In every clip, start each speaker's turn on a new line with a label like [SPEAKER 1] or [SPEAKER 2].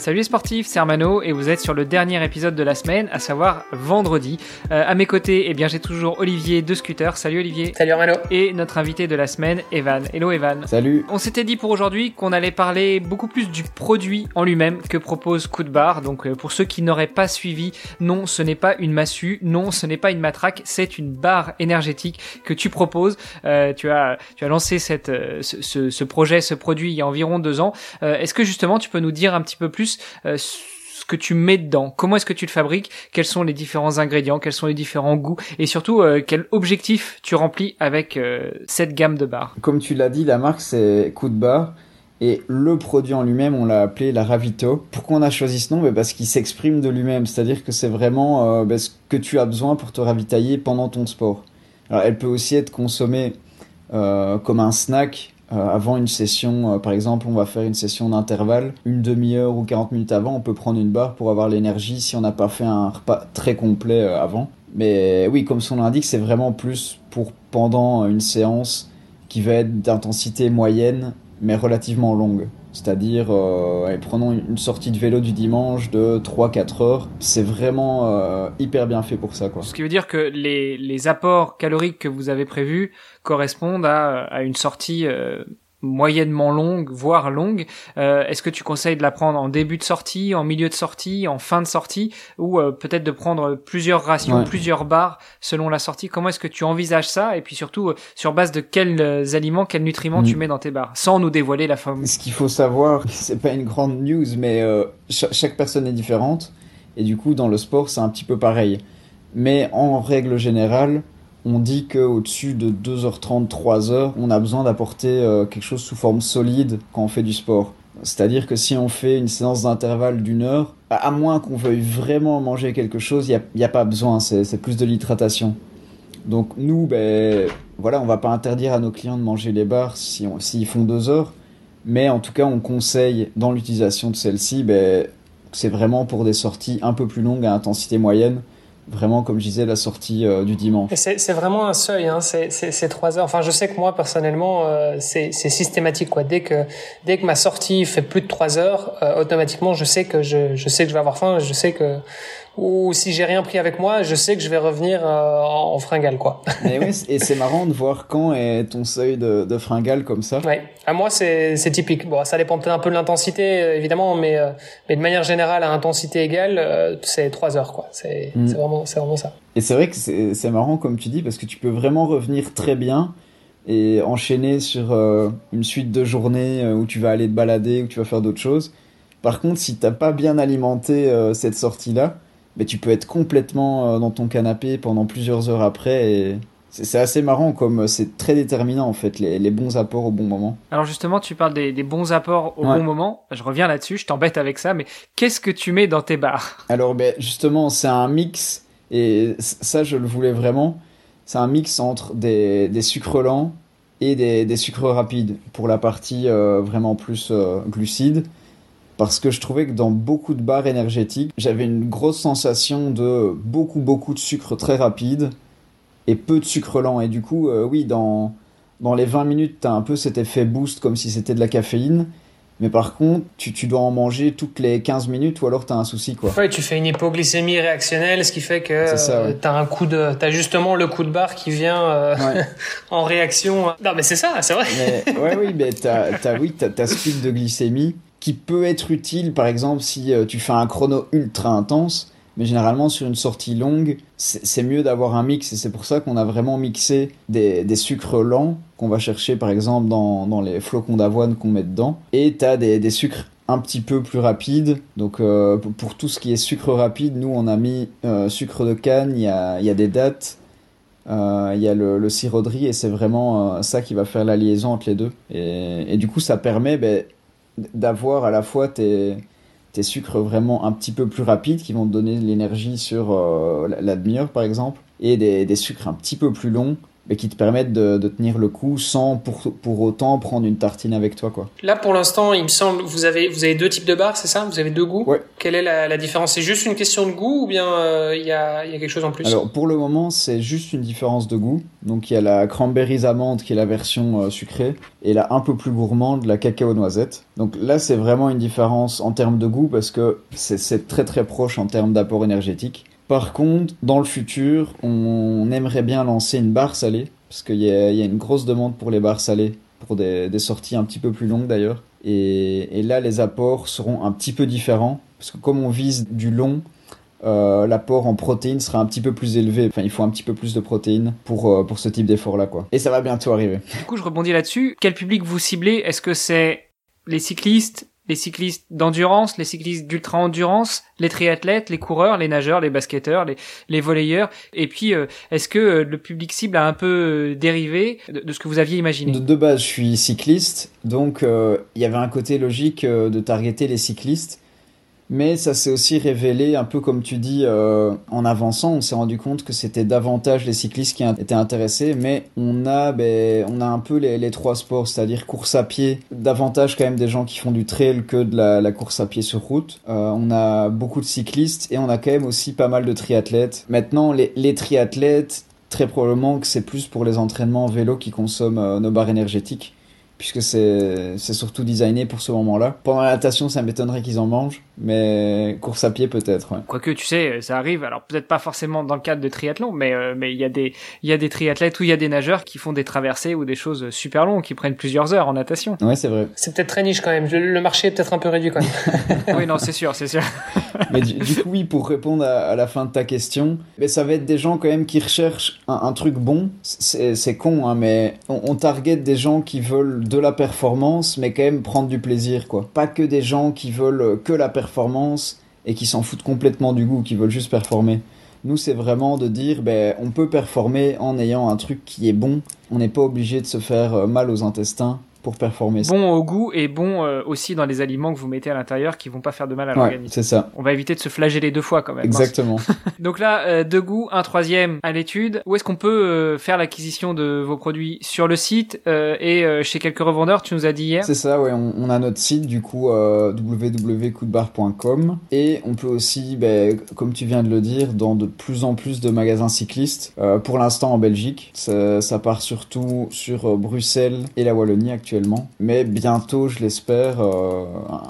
[SPEAKER 1] Salut les sportifs, c'est Armano et vous êtes sur le dernier épisode de la semaine, à savoir vendredi. Euh, à mes côtés, eh bien, j'ai toujours Olivier de Scooter. Salut Olivier.
[SPEAKER 2] Salut Armano.
[SPEAKER 1] Et notre invité de la semaine, Evan. Hello Evan.
[SPEAKER 3] Salut.
[SPEAKER 1] On s'était dit pour aujourd'hui qu'on allait parler beaucoup plus du produit en lui-même que propose Coup de barre. Donc euh, pour ceux qui n'auraient pas suivi, non, ce n'est pas une massue, non, ce n'est pas une matraque, c'est une barre énergétique que tu proposes. Euh, tu as tu as lancé cette ce, ce, ce, projet, ce produit il y a environ deux ans. Est-ce que justement tu peux nous dire un petit peu plus euh, ce que tu mets dedans, comment est-ce que tu le fabriques, quels sont les différents ingrédients, quels sont les différents goûts? Et surtout euh, quel objectif tu remplis avec euh, cette gamme de barres.
[SPEAKER 3] Comme tu l'as dit, la marque c'est Coup de barre et le produit en lui-même, on l'a appelé la Ravito. Pourquoi on a choisi ce nom? Ben, Parce qu'il s'exprime de lui-même, c'est-à-dire que c'est vraiment ben, ce que tu as besoin pour te ravitailler pendant ton sport. Alors, elle peut aussi être consommée comme un snack avant une session, euh, par exemple, on va faire une session d'intervalle, une demi-heure ou 40 minutes avant, on peut prendre une barre pour avoir l'énergie si on n'a pas fait un repas très complet euh, avant. Mais oui, comme son nom l'indique, c'est vraiment plus pour pendant une séance qui va être d'intensité moyenne mais relativement longue. C'est-à-dire, euh, prenons une sortie de vélo du dimanche de 3-4 heures. C'est vraiment euh, hyper bien fait pour ça. Quoi.
[SPEAKER 1] Ce qui veut dire que les, les apports caloriques que vous avez prévus correspondent à, à une sortie euh, moyennement longue, voire longue. Euh, est-ce que tu conseilles de la prendre en début de sortie, en milieu de sortie, en fin de sortie, ou euh, peut-être de prendre plusieurs rations, plusieurs barres selon la sortie? Comment est-ce que tu envisages ça? Et puis surtout, euh, sur base de quels aliments, quels nutriments tu mm. mets dans tes barres, sans nous dévoiler la forme?
[SPEAKER 3] Ce qu'il faut savoir, c'est pas une grande news, mais chaque personne est différente, et du coup, dans le sport, c'est un petit peu pareil. Mais en règle générale, on dit qu'au-dessus de 2h30, 3h, on a besoin d'apporter euh, quelque chose sous forme solide quand on fait du sport. C'est-à-dire que si on fait une séance d'intervalle d'une heure, à moins qu'on veuille vraiment manger quelque chose, il n'y a, pas besoin, c'est plus de l'hydratation. Donc nous, ben, voilà, on va pas interdire à nos clients de manger les barres s'ils si font deux heures, mais en tout cas, on conseille dans l'utilisation de celle-ci, ben, c'est vraiment pour des sorties un peu plus longues à intensité moyenne, vraiment, comme je disais, la sortie euh, du dimanche.
[SPEAKER 2] C'est vraiment un seuil, hein, c'est trois heures. Enfin, je sais que moi, personnellement, euh, c'est systématique. Quoi. Dès, que, dès que ma sortie fait plus de trois heures, euh, automatiquement, je sais, que je, je sais que je vais avoir faim, je sais que ou si j'ai rien pris avec moi, je sais que je vais revenir euh, en, fringale, quoi.
[SPEAKER 3] et c'est marrant de voir quand est ton seuil de, de fringale comme ça.
[SPEAKER 2] Ouais. À moi, c'est typique. Bon, ça dépend peut-être un peu de l'intensité, euh, évidemment, mais, euh, mais de manière générale, à intensité égale, c'est trois heures, quoi. C'est mm. vraiment, vraiment ça.
[SPEAKER 3] Et c'est vrai que c'est marrant, comme tu dis, parce que tu peux vraiment revenir très bien et enchaîner sur une suite de journées où tu vas aller te balader, où tu vas faire d'autres choses. Par contre, si t'as pas bien alimenté cette sortie-là, mais tu peux être complètement euh, dans ton canapé pendant plusieurs heures après et c'est assez marrant comme c'est très déterminant en fait les, les, bons apports au bon moment.
[SPEAKER 1] Alors justement tu parles des, des bons apports au bon moment, je reviens là-dessus, je t'embête avec ça, mais qu'est-ce que tu mets dans tes bars?
[SPEAKER 3] Alors ben, justement c'est un mix et ça je le voulais vraiment, c'est un mix entre des, des sucres lents et des, des, sucres rapides pour la partie euh, vraiment plus euh, glucides parce que je trouvais que dans beaucoup de barres énergétiques, j'avais une grosse sensation de beaucoup beaucoup de sucre très rapide et peu de sucre lent. Et du coup, euh, oui, dans, dans les 20 minutes, tu as un peu cet effet boost comme si c'était de la caféine. Mais par contre, tu, tu, dois en manger toutes les 15 minutes ou alors tu as un souci. Quoi.
[SPEAKER 2] Ouais, tu fais une hypoglycémie réactionnelle, ce qui fait que euh, tu as un coup de, as justement le coup de barre qui vient euh, en réaction. Non, mais c'est ça, c'est vrai.
[SPEAKER 3] Mais, ouais, oui, mais t'as, as, oui, t'as, ce pic de glycémie qui peut être utile, par exemple, si euh, tu fais un chrono ultra intense. Mais généralement, sur une sortie longue, c'est mieux d'avoir un mix. Et c'est pour ça qu'on a vraiment mixé des, des sucres lents qu'on va chercher, par exemple, dans, dans les flocons d'avoine qu'on met dedans. Et tu as des, des, sucres un petit peu plus rapides. Donc, euh, pour tout ce qui est sucre rapide, nous, on a mis euh, sucre de canne, il y a, y a, des dattes, il y a le, le sirop. Et c'est vraiment ça qui va faire la liaison entre les deux. Et, et du coup, ça permet... Ben, d'avoir à la fois tes, tes sucres vraiment un petit peu plus rapides qui vont te donner l'énergie sur euh, la demi-heure par exemple et des, des, sucres un petit peu plus longs mais qui te permettent de, de, tenir le coup sans pour, pour autant prendre une tartine avec toi quoi.
[SPEAKER 2] Là pour l'instant, il me semble vous avez vous avez deux types de barres, c'est ça? Vous avez deux goûts?
[SPEAKER 3] Ouais.
[SPEAKER 2] Quelle est la, la différence? C'est juste une question de goût ou bien euh, il y, a, y a quelque chose en plus?
[SPEAKER 3] Alors pour le moment, c'est juste une différence de goût. Donc il y a la cranberries amande qui est la version euh, sucrée et la un peu plus gourmande la cacao noisette. Donc là, c'est vraiment une différence en termes de goût parce que c'est très très proche en termes d'apport énergétique. Par contre, dans le futur, on aimerait bien lancer une barre salée, parce qu'il y, a une grosse demande pour les barres salées, pour des, sorties un petit peu plus longues d'ailleurs. Et, et, là, les apports seront un petit peu différents, parce que comme on vise du long, euh, l'apport en protéines sera un petit peu plus élevé. Enfin, il faut un petit peu plus de protéines pour, euh, pour ce type d'effort-là, quoi. Et ça va bientôt arriver.
[SPEAKER 1] Du coup, je rebondis là-dessus. Quel public vous ciblez? Est-ce que c'est les cyclistes, les cyclistes d'endurance, les cyclistes d'ultra-endurance, les triathlètes, les coureurs, les nageurs, les basketteurs, les, volleyeurs. Et puis, euh, est-ce que euh, le public cible a un peu euh, dérivé de, ce que vous aviez imaginé?
[SPEAKER 3] De, base, je suis cycliste, donc il y avait un côté logique de targeter les cyclistes. Mais ça s'est aussi révélé, un peu comme tu dis, euh, en avançant, on s'est rendu compte que c'était davantage les cyclistes qui étaient intéressés, mais on a, ben, on a un peu les, trois sports, c'est-à-dire course à pied, davantage quand même des gens qui font du trail que de la, la course à pied sur route. Euh, on a beaucoup de cyclistes et on a quand même aussi pas mal de triathlètes. Maintenant, les, les triathlètes, très probablement que c'est plus pour les entraînements en vélo qui consomment euh, nos barres énergétiques puisque c'est surtout designé pour ce moment-là. Pendant la natation, ça m'étonnerait qu'ils en mangent, mais course à pied peut-être. Ouais.
[SPEAKER 1] Quoique, tu sais, ça arrive. Alors peut-être pas forcément dans le cadre de triathlon, mais euh, mais il y a des il y a des triathlètes ou il y a des nageurs qui font des traversées ou des choses super longues, qui prennent plusieurs heures en natation.
[SPEAKER 3] Ouais, c'est vrai.
[SPEAKER 2] C'est peut-être très niche quand même. Le marché est peut-être un peu réduit quand même.
[SPEAKER 1] oui, non, c'est sûr, c'est sûr.
[SPEAKER 3] mais du, du, coup, oui, pour répondre à, à, la fin de ta question, mais ça va être des gens quand même qui recherchent un, un truc bon. C'est con, hein, mais on, on target des gens qui veulent de la performance, mais quand même prendre du plaisir, quoi. Pas que des gens qui veulent que la performance et qui s'en foutent complètement du goût, qui veulent juste performer. Nous, c'est vraiment de dire, ben, on peut performer en ayant un truc qui est bon. On n'est pas obligé de se faire mal aux intestins pour performer.
[SPEAKER 1] Bon au goût et bon euh, aussi dans les aliments que vous mettez à l'intérieur qui vont pas faire de mal à l'organisme.
[SPEAKER 3] Ouais, c'est ça.
[SPEAKER 1] On va éviter de se flageller deux fois quand même.
[SPEAKER 3] Exactement.
[SPEAKER 1] Donc là, euh, deux goûts, un troisième à l'étude. Où est-ce qu'on peut euh, faire l'acquisition de vos produits? Sur le site et chez quelques revendeurs Tu nous as dit hier?
[SPEAKER 3] C'est ça, ouais. On, on, a notre site du coup www.coudbar.com et on peut aussi, ben, comme tu viens de le dire, dans de plus en plus de magasins cyclistes. pour l'instant en Belgique, ça, ça, part surtout sur Bruxelles et la Wallonie actuellement. Mais bientôt, je l'espère, euh,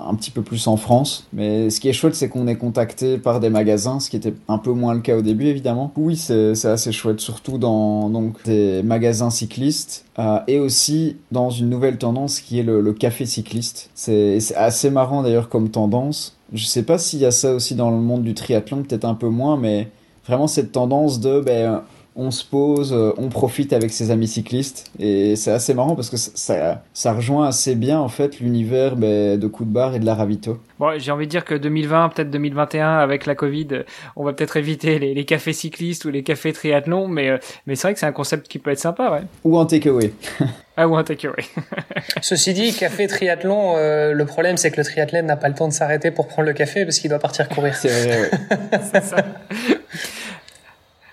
[SPEAKER 3] un petit peu plus en France. Mais ce qui est chouette, c'est qu'on est contacté par des magasins, ce qui était un peu moins le cas au début, évidemment. Oui, c'est assez chouette, surtout dans donc des magasins cyclistes euh, et aussi dans une nouvelle tendance qui est le, le café cycliste. C'est assez marrant d'ailleurs comme tendance. Je sais pas s'il y a ça aussi dans le monde du triathlon, peut-être un peu moins, mais vraiment cette tendance de ben, on se pose, on profite avec ses amis cyclistes et c'est assez marrant parce que ça, ça rejoint assez bien en fait l'univers bah, de coup de barre et de la ravito.
[SPEAKER 1] Bon, j'ai envie de dire que 2020, peut-être 2021 avec la Covid, on va peut-être éviter les, les, cafés cyclistes ou les cafés triathlon, mais mais c'est vrai que c'est un concept qui peut être sympa, ouais.
[SPEAKER 3] Ou un takeaway.
[SPEAKER 1] ah ou un takeaway.
[SPEAKER 2] Ceci dit, café triathlon, euh, le problème c'est que le triathlète n'a pas le temps de s'arrêter pour prendre le café parce qu'il doit partir courir.
[SPEAKER 3] C'est vrai. Ouais.
[SPEAKER 1] c'est ça.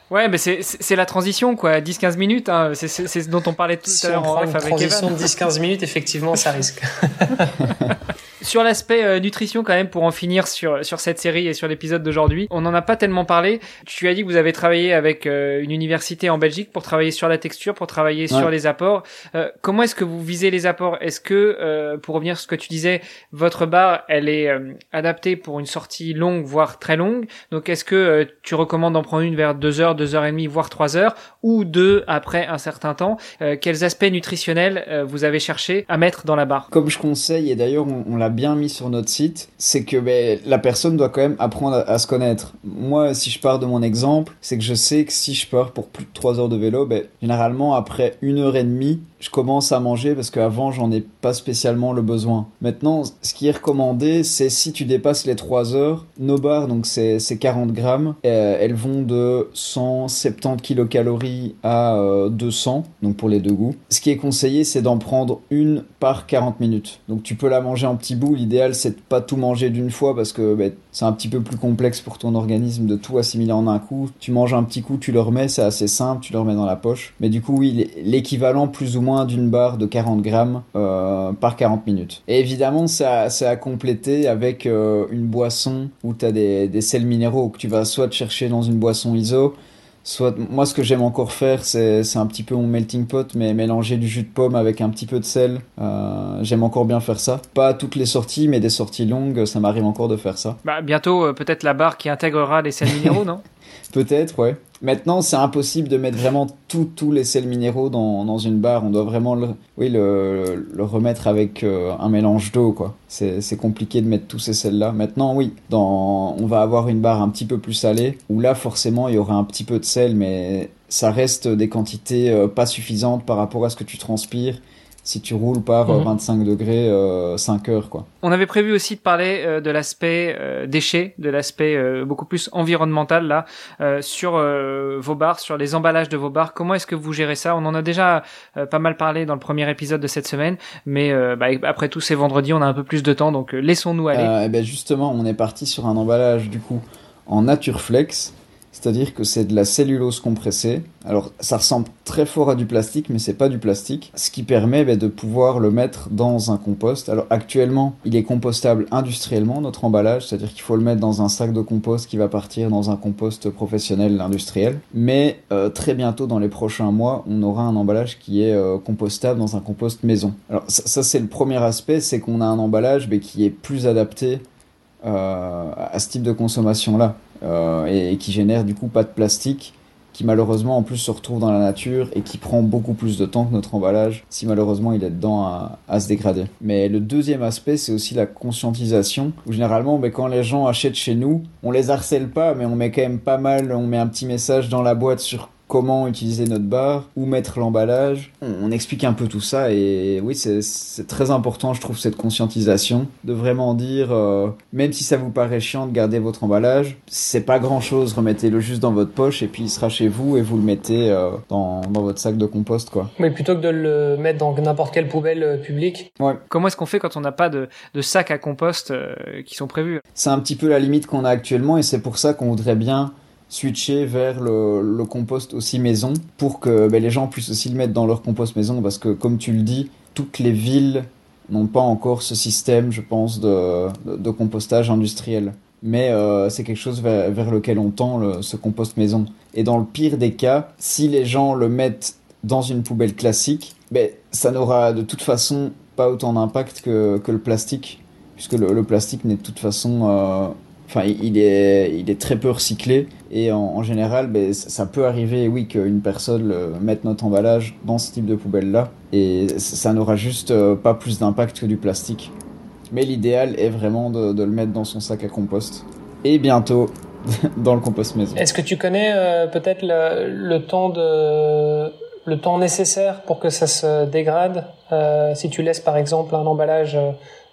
[SPEAKER 1] Ouais, mais c'est la transition, quoi. 10-15 minutes, hein. c'est ce dont on parlait tout
[SPEAKER 2] si
[SPEAKER 1] à l'heure
[SPEAKER 2] en
[SPEAKER 1] off avec
[SPEAKER 2] transition de 10-15 minutes, effectivement, ça risque.
[SPEAKER 1] sur l'aspect euh, nutrition, quand même, pour en finir sur, sur cette série et sur l'épisode d'aujourd'hui, on n'en a pas tellement parlé. Tu as dit que vous avez travaillé avec euh, une université en Belgique pour travailler sur la texture, pour travailler ouais. sur les apports. Euh, comment est-ce que vous visez les apports? Est-ce que, euh, pour revenir sur ce que tu disais, votre barre, elle est euh, adaptée pour une sortie longue, voire très longue? Donc, est-ce que tu recommandes d'en prendre une vers 2 heures, 2 heures et demie, voire 3 heures, ou deux après un certain temps? Quels aspects nutritionnels vous avez cherché à mettre dans la barre?
[SPEAKER 3] Comme je conseille, et d'ailleurs on, on l'a bien mis sur notre site, c'est que ben, la personne doit quand même apprendre à, se connaître. Moi, si je pars de mon exemple, c'est que je sais que si je pars pour plus de 3 heures de vélo, ben, généralement après une heure et demie, je commence à manger parce qu'avant j'en ai pas spécialement le besoin. Maintenant, ce qui est recommandé, c'est si tu dépasses les 3 heures, nos barres, donc c'est 40 grammes, euh, elles vont de 170 kilocalories à 200, euh, donc pour les deux goûts. Ce qui est conseillé, c'est d'en prendre une par 40 minutes. Donc tu peux la manger en petits bouts. L'idéal, c'est de pas tout manger d'une fois parce que bah, c'est un petit peu plus complexe pour ton organisme de tout assimiler en un coup. Tu manges un petit coup, tu le remets, c'est assez simple, tu le remets dans la poche. Mais du coup, oui, l'équivalent plus ou moins d'une barre de 40 grammes euh, par 40 minutes. Et évidemment, c'est à, compléter avec euh, une boisson où tu as des, des sels minéraux que tu vas soit chercher dans une boisson ISO, soit moi ce que j'aime encore faire c'est un petit peu mon melting pot mais mélanger du jus de pomme avec un petit peu de sel. Euh, j'aime encore bien faire ça. Pas toutes les sorties mais des sorties longues ça m'arrive encore de faire ça.
[SPEAKER 1] Bah bientôt euh, peut-être la barre qui intégrera les sels minéraux non?
[SPEAKER 3] Peut-être ouais Maintenant, c'est impossible de mettre vraiment tous les sels minéraux dans, dans, une barre. On doit vraiment le, oui, le, le remettre avec euh, un mélange d'eau, quoi. C'est compliqué de mettre tous ces sels-là. Maintenant, oui, dans, on va avoir une barre un petit peu plus salée, où là, forcément, il y aura un petit peu de sel, mais ça reste des quantités euh, pas suffisantes par rapport à ce que tu transpires si tu roules par 25 mhm. degrés 5 euh, heures quoi.
[SPEAKER 1] On avait prévu aussi de parler euh, de l'aspect euh, déchets, de l'aspect beaucoup plus environnemental là sur vos bars, sur les emballages de vos bars. Comment est-ce que vous gérez ça? On en a déjà pas mal parlé dans le premier épisode de cette semaine, mais bah, après tout c'est vendredi, on a un peu plus de temps, donc laissons-nous aller.
[SPEAKER 3] Eh ben justement, on est parti sur un emballage du coup en Natureflex c'est-à-dire que c'est de la cellulose compressée. Alors ça ressemble très fort à du plastique, mais c'est pas du plastique. Ce qui permet bah, de pouvoir le mettre dans un compost. Alors actuellement, il est compostable industriellement notre emballage, c'est-à-dire qu'il faut le mettre dans un sac de compost qui va partir dans un compost professionnel industriel. Mais euh, très bientôt, dans les prochains mois, on aura un emballage qui est euh, compostable dans un compost maison. Alors ça, c'est le premier aspect, c'est qu'on a un emballage mais qui est plus adapté euh, à ce type de consommation là. Euh, et, qui génère du coup pas de plastique qui malheureusement en plus se retrouve dans la nature et qui prend beaucoup plus de temps que notre emballage si malheureusement il est dedans à, se dégrader. Mais le deuxième aspect c'est aussi la conscientisation où généralement ben, quand les gens achètent chez nous on les harcèle pas mais on met quand même pas mal, on met un petit message dans la boîte sur comment utiliser notre bar, où mettre l'emballage. On, explique un peu tout ça et oui, c'est très important, je trouve, cette conscientisation de vraiment dire, euh, même si ça vous paraît chiant de garder votre emballage, c'est pas grand chose, remettez-le juste dans votre poche et puis il sera chez vous et vous le mettez euh, dans, dans, votre sac de compost, quoi.
[SPEAKER 2] Mais plutôt que de le mettre dans n'importe quelle poubelle euh, publique.
[SPEAKER 1] Ouais. Comment est-ce qu'on fait quand on n'a pas de, de sacs à compost qui sont prévus?
[SPEAKER 3] C'est un petit peu la limite qu'on a actuellement et c'est pour ça qu'on voudrait bien switcher vers le, compost aussi maison pour que ben, les gens puissent aussi le mettre dans leur compost maison parce que comme tu le dis, toutes les villes n'ont pas encore ce système, je pense, de, de, compostage industriel. Mais euh, c'est quelque chose vers, lequel on tend, ce compost maison. Et dans le pire des cas, si les gens le mettent dans une poubelle classique, ben, ça n'aura de toute façon pas autant d'impact que, que, le plastique, puisque le, plastique n'est de toute façon euh, Enfin, il est, il est très peu recyclé et en, général, ben, ça peut arriver, oui, qu'une personne mette notre emballage dans ce type de poubelle-là et ça n'aura juste euh, pas plus d'impact que du plastique. Mais l'idéal est vraiment de, le mettre dans son sac à compost et bientôt dans le compost maison.
[SPEAKER 2] Est-ce que tu connais euh, peut-être le, temps nécessaire pour que ça se dégrade euh, si tu laisses par exemple un emballage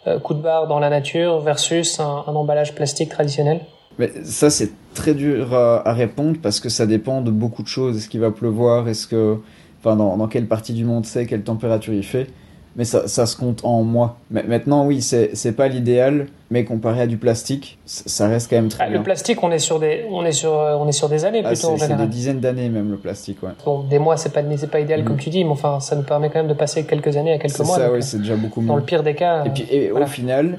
[SPEAKER 2] euh, coup de barre dans la nature versus un, emballage plastique traditionnel?
[SPEAKER 3] Mais ça, c'est très dur à, répondre parce que ça dépend de beaucoup de choses. Est-ce qu'il va pleuvoir? Est-ce que. Enfin, dans, dans, quelle partie du monde c'est? Quelle température il fait? Mais ça, ça, se compte en mois. Mais maintenant, oui, c'est pas l'idéal, mais comparé à du plastique, ça reste quand même très ah, bien.
[SPEAKER 2] Le plastique, on est sur des, on est sur, on est sur des années ah, plutôt en général.
[SPEAKER 3] C'est des dizaines d'années même le plastique, ouais.
[SPEAKER 2] Bon, des mois, c'est pas, pas idéal comme mm. tu dis, mais enfin, ça nous permet quand même de passer quelques années à quelques mois.
[SPEAKER 3] C'est ça, oui, c'est déjà beaucoup mieux.
[SPEAKER 2] Dans le pire des cas.
[SPEAKER 3] Et puis, et au final,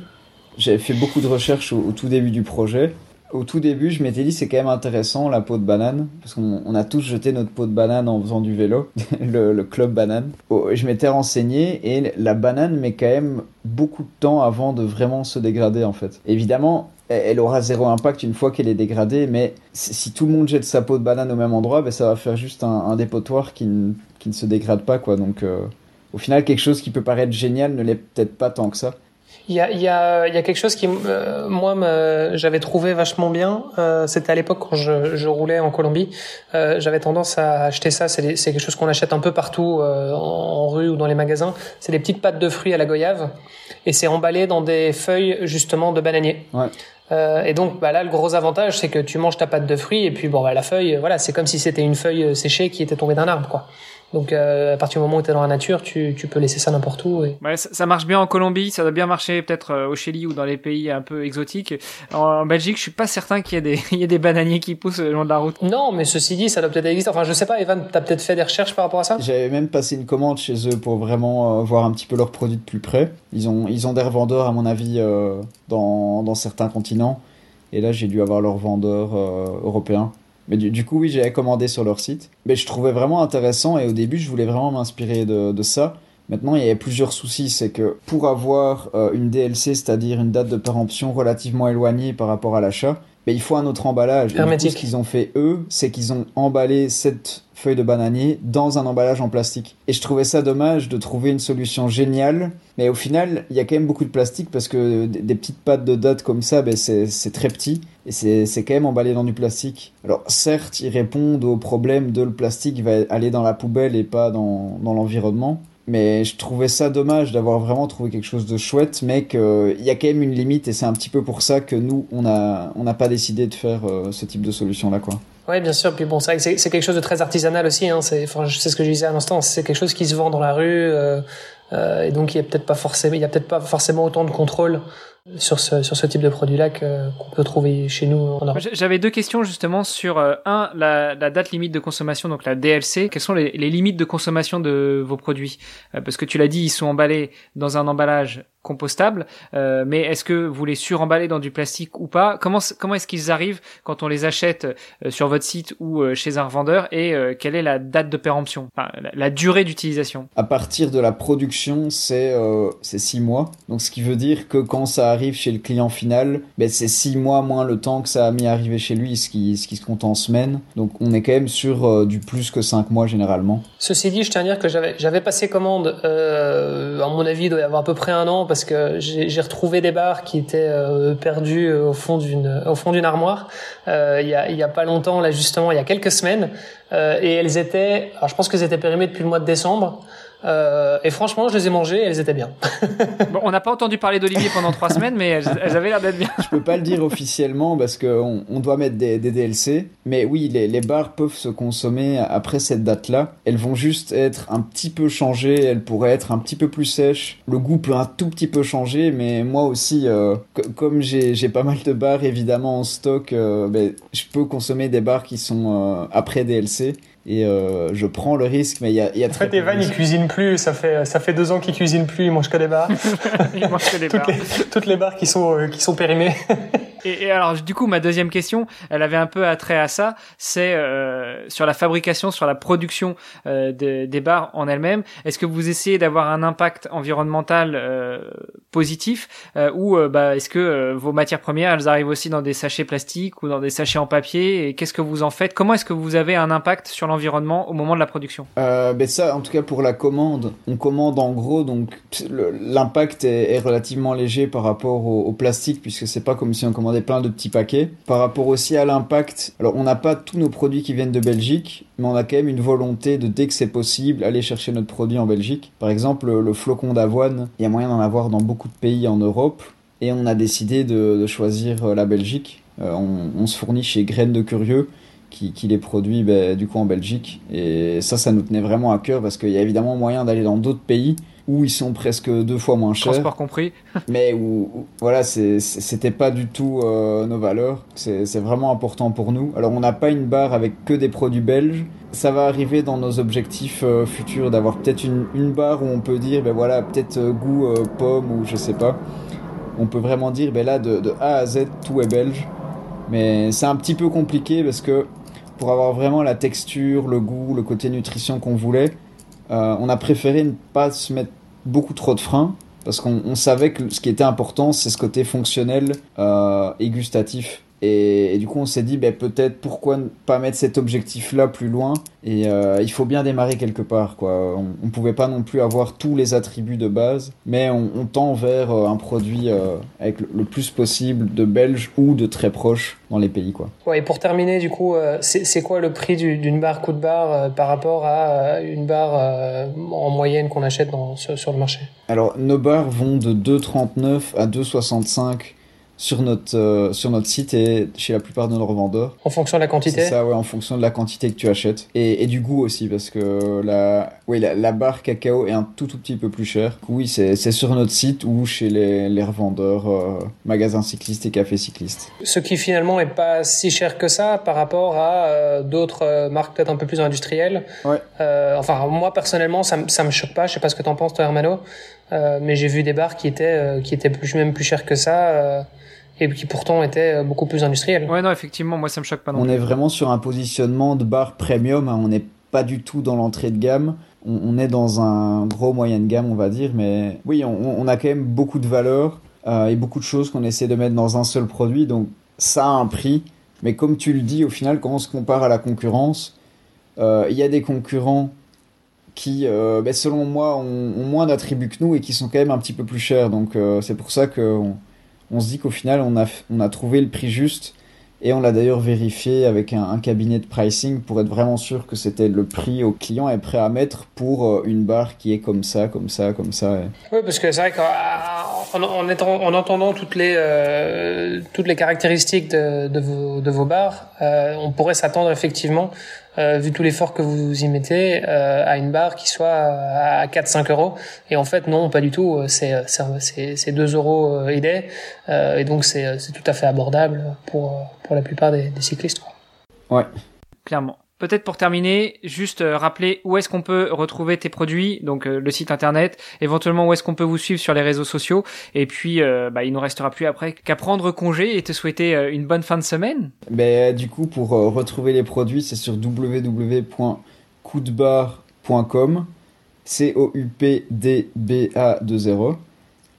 [SPEAKER 3] j'avais fait beaucoup de recherches au, tout début du projet au tout début, je m'étais dit c'est quand même intéressant la peau de banane parce qu'on a tous jeté notre peau de banane en faisant du vélo, le, club banane. Oh, je m'étais renseigné et la banane met quand même beaucoup de temps avant de vraiment se dégrader en fait. Évidemment, elle aura zéro impact une fois qu'elle est dégradée, mais si tout le monde jette sa peau de banane au même endroit, ben ça va faire juste un, dépotoir qui ne, se dégrade pas quoi. Donc euh, au final, quelque chose qui peut paraître génial ne l'est peut-être pas tant que ça.
[SPEAKER 2] Il y a, y a, y a quelque chose qui, euh, moi, j'avais trouvé vachement bien. Euh, C'était à l'époque quand je, je, roulais en Colombie. Euh, j'avais tendance à acheter ça. C'est quelque chose qu'on achète un peu partout euh, en, en, rue ou dans les magasins. C'est des petites pâtes de fruits à la goyave et c'est emballé dans des feuilles justement de bananier.
[SPEAKER 3] Ouais.
[SPEAKER 2] Euh, et donc bah là, le gros avantage, c'est que tu manges ta pâte de fruits et puis bon, bah, la feuille, voilà, c'est comme si c'était une feuille séchée qui était tombée d'un arbre, quoi. Donc euh, à partir du moment où tu es dans la nature, tu, tu peux laisser ça n'importe où. Et...
[SPEAKER 1] Ouais, ça, ça, marche bien en Colombie, ça doit bien marcher peut-être euh, au Chili ou dans les pays un peu exotiques. En, en Belgique, je suis pas certain qu'il y ait des il y ait des bananiers qui poussent le long de la route.
[SPEAKER 2] Non, mais ceci dit, ça doit peut-être exister. Enfin, je sais pas, Evan, t'as peut-être fait des recherches par rapport à ça?
[SPEAKER 3] J'avais même passé une commande chez eux pour vraiment euh, voir un petit peu leurs produits de plus près. Ils ont ils ont des revendeurs à mon avis euh, dans dans certains continents. Et là, j'ai dû avoir leur vendeur euh, européen. Mais du, du, coup, oui, j'ai commandé sur leur site. Mais je trouvais vraiment intéressant et au début, je voulais vraiment m'inspirer de, de, ça. Maintenant, il y avait plusieurs soucis. C'est que pour avoir euh, une DLC, c'est-à-dire une date de péremption relativement éloignée par rapport à l'achat, ben, il faut un autre emballage. Et coup, ce qu'ils ont fait, eux, c'est qu'ils ont emballé cette feuille de bananier dans un emballage en plastique. Et je trouvais ça dommage de trouver une solution géniale. Mais au final, il y a quand même beaucoup de plastique parce que des petites pattes de date comme ça, ben c'est très petit. Et c'est quand même emballé dans du plastique. Alors certes, ils répondent au problème de le plastique va aller dans la poubelle et pas dans, l'environnement. Mais je trouvais ça dommage d'avoir vraiment trouvé quelque chose de chouette, mais qu'il y a quand même une limite et c'est un petit peu pour ça que nous, on n'a pas décidé de faire euh, ce type de solution-là. quoi.
[SPEAKER 2] Oui, bien sûr. Puis bon, c'est que c'est quelque chose de très artisanal aussi. Hein. C'est enfin, ce que je disais à l'instant. C'est quelque chose qui se vend dans la rue. Euh, euh, et donc, il y a peut-être pas forcément, il y a peut-être pas forcément autant de contrôle sur ce, sur ce type de produit-là qu'on peut trouver chez nous en Europe.
[SPEAKER 1] J'avais deux questions justement sur, euh, un, la, la, date limite de consommation, donc la DLC. Quelles sont les, les limites de consommation de vos produits? Euh, Parce que tu l'as dit, ils sont emballés dans un emballage compostable, euh, mais est-ce que vous les suremballez dans du plastique ou pas? Comment, comment est-ce qu'ils arrivent quand on les achète sur votre site ou chez un revendeur? Et euh, quelle est la date de péremption, enfin, la, la, durée d'utilisation
[SPEAKER 3] À partir de la production, c'est c'est six mois. Donc ce qui veut dire que quand ça arrive chez le client final, ben, c'est six mois moins le temps que ça a mis à arriver chez lui, ce qui, ce qui se compte en semaines. Donc on est quand même sur du plus que cinq mois généralement.
[SPEAKER 2] Ceci dit, je tiens à dire que j'avais passé commande, à mon avis, il doit y avoir à peu près un an parce que j'ai retrouvé des barres qui étaient euh, perdues au fond d'une armoire euh, il y a a pas longtemps là justement il y a quelques semaines euh, et elles étaient alors je pense qu'elles étaient périmées depuis le mois de décembre euh, et franchement, je les ai mangées, elles étaient bien.
[SPEAKER 1] bon, on n'a pas entendu parler d'Olivier pendant trois semaines, mais elles, elles avaient l'air d'être bien.
[SPEAKER 3] Je peux pas le dire officiellement parce qu'on on doit mettre des, des, DLC, mais oui, les, les barres peuvent se consommer après cette date-là. Elles vont juste être un petit peu changées, elles pourraient être un petit peu plus sèches. Le goût peut un tout petit peu changer, mais moi aussi, euh, comme j'ai pas mal de barres évidemment en stock, euh, ben, je peux consommer des barres qui sont euh, après DLC et euh, je prends le risque mais il y a, y a
[SPEAKER 2] en fait Evan il cuisine plus. Ça fait ça fait deux ans qu'il cuisine plus. Il mange que des bars.
[SPEAKER 1] Il mange que des
[SPEAKER 2] toutes
[SPEAKER 1] bars.
[SPEAKER 2] les, toutes les barres qui sont euh, qui sont périmées
[SPEAKER 1] et, alors du coup ma deuxième question elle avait un peu attrait à ça c'est euh, sur la fabrication sur la production euh, de, des bars en elles-mêmes. Est-ce que vous essayez d'avoir un impact environnemental euh, positif euh, ou bah est-ce que vos matières premières elles arrivent aussi dans des sachets plastiques ou dans des sachets en papier? Et qu'est-ce que vous en faites? Comment est-ce que vous avez un impact sur l'environnement au moment de la production?
[SPEAKER 3] Euh, ben ça, en tout cas pour la commande, on commande en gros, donc l'impact est, est, relativement léger par rapport au, au plastique, puisque c'est pas comme si on commandait plein de petits paquets. Par rapport aussi à l'impact, alors on n'a pas tous nos produits qui viennent de Belgique, mais on a quand même une volonté de, dès que c'est possible, aller chercher notre produit en Belgique. Par exemple, le, flocon d'avoine, il y a moyen d'en avoir dans beaucoup de pays en Europe, et on a décidé de, choisir la Belgique. Euh, on, se fournit chez Graines de Curieux, qui, qui, les produit ben, du coup en Belgique. Et ça, ça nous tenait vraiment à cœur parce qu'il y a évidemment moyen d'aller dans d'autres pays où ils sont presque deux fois moins chers.
[SPEAKER 1] Transport compris.
[SPEAKER 3] mais où, où voilà, c'était pas du tout euh, nos valeurs. C'est vraiment important pour nous. Alors on n'a pas une barre avec que des produits belges. Ça va arriver dans nos objectifs euh, futurs d'avoir peut-être une, une, barre où on peut dire, ben voilà, peut-être euh, goût pomme ou je sais pas. On peut vraiment dire, ben là, de, de A à Z, tout est belge. Mais c'est un petit peu compliqué parce que pour avoir vraiment la texture, le goût, le côté nutrition qu'on voulait, euh, on a préféré ne pas se mettre beaucoup trop de freins parce qu'on savait que ce qui était important, c'est ce côté fonctionnel euh, et gustatif. Et, du coup, on s'est dit, ben, peut-être pourquoi ne pas mettre cet objectif-là plus loin? Et euh, il faut bien démarrer quelque part. Quoi. On ne pouvait pas non plus avoir tous les attributs de base, mais on, tend vers euh, un produit euh, avec le, plus possible de belge ou de très proche dans les pays. Quoi.
[SPEAKER 2] Ouais, et pour terminer, du coup, c'est quoi le prix d'une barre coup de barre par rapport à une barre en moyenne qu'on achète dans, sur, sur, le marché?
[SPEAKER 3] Alors, nos barres vont de 2,39 à 2,65 sur notre, euh, sur notre site et chez la plupart de nos revendeurs.
[SPEAKER 2] En fonction de la quantité
[SPEAKER 3] C'est ça, ouais, en fonction de la quantité que tu achètes. Et, et du goût aussi, parce que la, oui, la, la, barre cacao est un tout, tout petit peu plus chère. Oui, c'est sur notre site ou chez les, les revendeurs, euh, magasins cyclistes et cafés cyclistes.
[SPEAKER 2] Ce qui finalement est pas si cher que ça par rapport à euh, d'autres marques peut-être un peu plus industrielles.
[SPEAKER 3] Ouais.
[SPEAKER 2] enfin, moi personnellement, ça, ça me choque pas. Je sais pas ce que t'en penses, toi, Hermano. mais j'ai vu des barres qui étaient, qui étaient plus, même plus chères que ça et qui pourtant était euh, beaucoup plus industriel.
[SPEAKER 1] Ouais, non, effectivement, moi ça me choque pas non
[SPEAKER 3] On est vraiment sur un positionnement de bar premium, hein. on n'est pas du tout dans l'entrée de gamme. On, est dans un gros moyen de gamme, on va dire, mais oui, on, a quand même beaucoup de valeurs euh, et beaucoup de choses qu'on essaie de mettre dans un seul produit, donc ça a un prix. Mais comme tu le dis, au final, quand on se compare à la concurrence, euh, il y a des concurrents qui, ben, selon moi, ont, moins d'attributs que nous et qui sont quand même un petit peu plus chers. Donc c'est pour ça que on se dit qu'au final, on a, on a trouvé le prix juste. Et on l'a d'ailleurs vérifié avec un, cabinet de pricing pour être vraiment sûr que c'était le prix au client est prêt à mettre pour euh, une barre qui est comme ça, comme ça, comme ça.
[SPEAKER 2] Oui, parce que c'est vrai qu'en en, en, entendant toutes les, euh, toutes les caractéristiques de, de, vos, de vos barres, euh, on pourrait s'attendre effectivement euh, vu tout l'effort que vous y mettez, euh, à une barre qui soit à 4-5 euros. Et en fait, non, pas du tout. C'est c'est 2 euros et des. et donc, c'est tout à fait abordable pour, pour la plupart des, des cyclistes. Quoi.
[SPEAKER 3] Ouais.
[SPEAKER 1] Clairement. Peut-être pour terminer, juste euh, rappeler où est-ce qu'on peut retrouver tes produits, donc euh, le site internet, éventuellement où est-ce qu'on peut vous suivre sur les réseaux sociaux, et puis euh, bah, il nous restera plus après qu'à prendre congé et te souhaiter une bonne fin de semaine.
[SPEAKER 3] Ben, du coup, pour retrouver les produits, c'est sur www.coupdebar.com, C-O-U-P-D-B-A-2-0.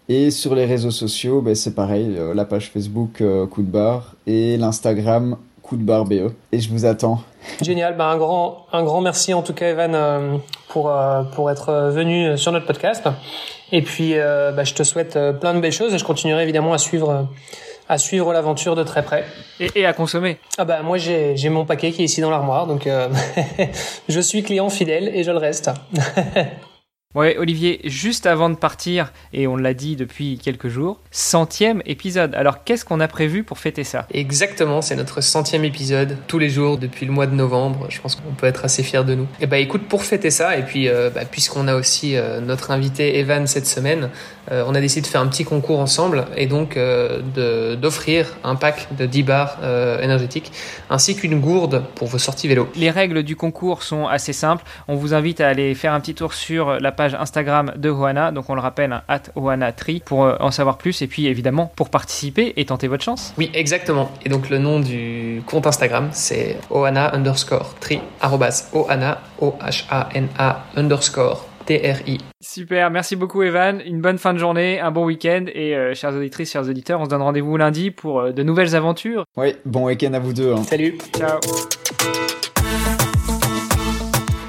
[SPEAKER 3] Et sur les réseaux sociaux, ben, c'est pareil, la page Facebook Bar et l'Instagram Coup de Bar BE. Et je vous attends.
[SPEAKER 2] Génial, ben un grand un grand merci en tout cas Evan euh, pour euh, pour être venu sur notre podcast. Et puis ben, je te souhaite plein de belles choses et je continuerai évidemment à suivre à suivre l'aventure de très près.
[SPEAKER 1] Et, et, à consommer.
[SPEAKER 2] Ah bah moi j'ai j'ai mon paquet qui est ici dans l'armoire donc je suis client fidèle et je le reste.
[SPEAKER 1] Ouais, Olivier, juste avant de partir, et on l'a dit depuis quelques jours, centième épisode. Alors, qu'est-ce qu'on a prévu pour fêter ça?
[SPEAKER 2] Exactement, c'est notre centième épisode, tous les jours depuis le mois de novembre. Je pense qu'on peut être assez fiers de nous. Et eh bah écoute, pour fêter ça, et puis euh, bah, puisqu'on a aussi euh, notre invité Evan cette semaine, euh, on a décidé de faire un petit concours ensemble et donc d'offrir un pack de 10 bars énergétiques ainsi qu'une gourde pour vos sorties vélo.
[SPEAKER 1] Les règles du concours sont assez simples. On vous invite à aller faire un petit tour sur la page Instagram de Oana, donc on le rappelle, hein, at Oana Tri, pour euh, en savoir plus et puis évidemment pour participer et tenter votre chance.
[SPEAKER 2] Oui, exactement. Et donc le nom du compte Instagram, c'est Oana underscore Tri, arrobas Oana, O-H-A-N-A underscore T-R-I.
[SPEAKER 1] Super, merci beaucoup Evan, une bonne fin de journée, un bon week-end et euh, chers auditrices, chers auditeurs, on se donne rendez-vous lundi pour euh, de nouvelles aventures.
[SPEAKER 3] Oui, bon week-end à vous deux. Hein.
[SPEAKER 2] Salut.
[SPEAKER 1] Ciao.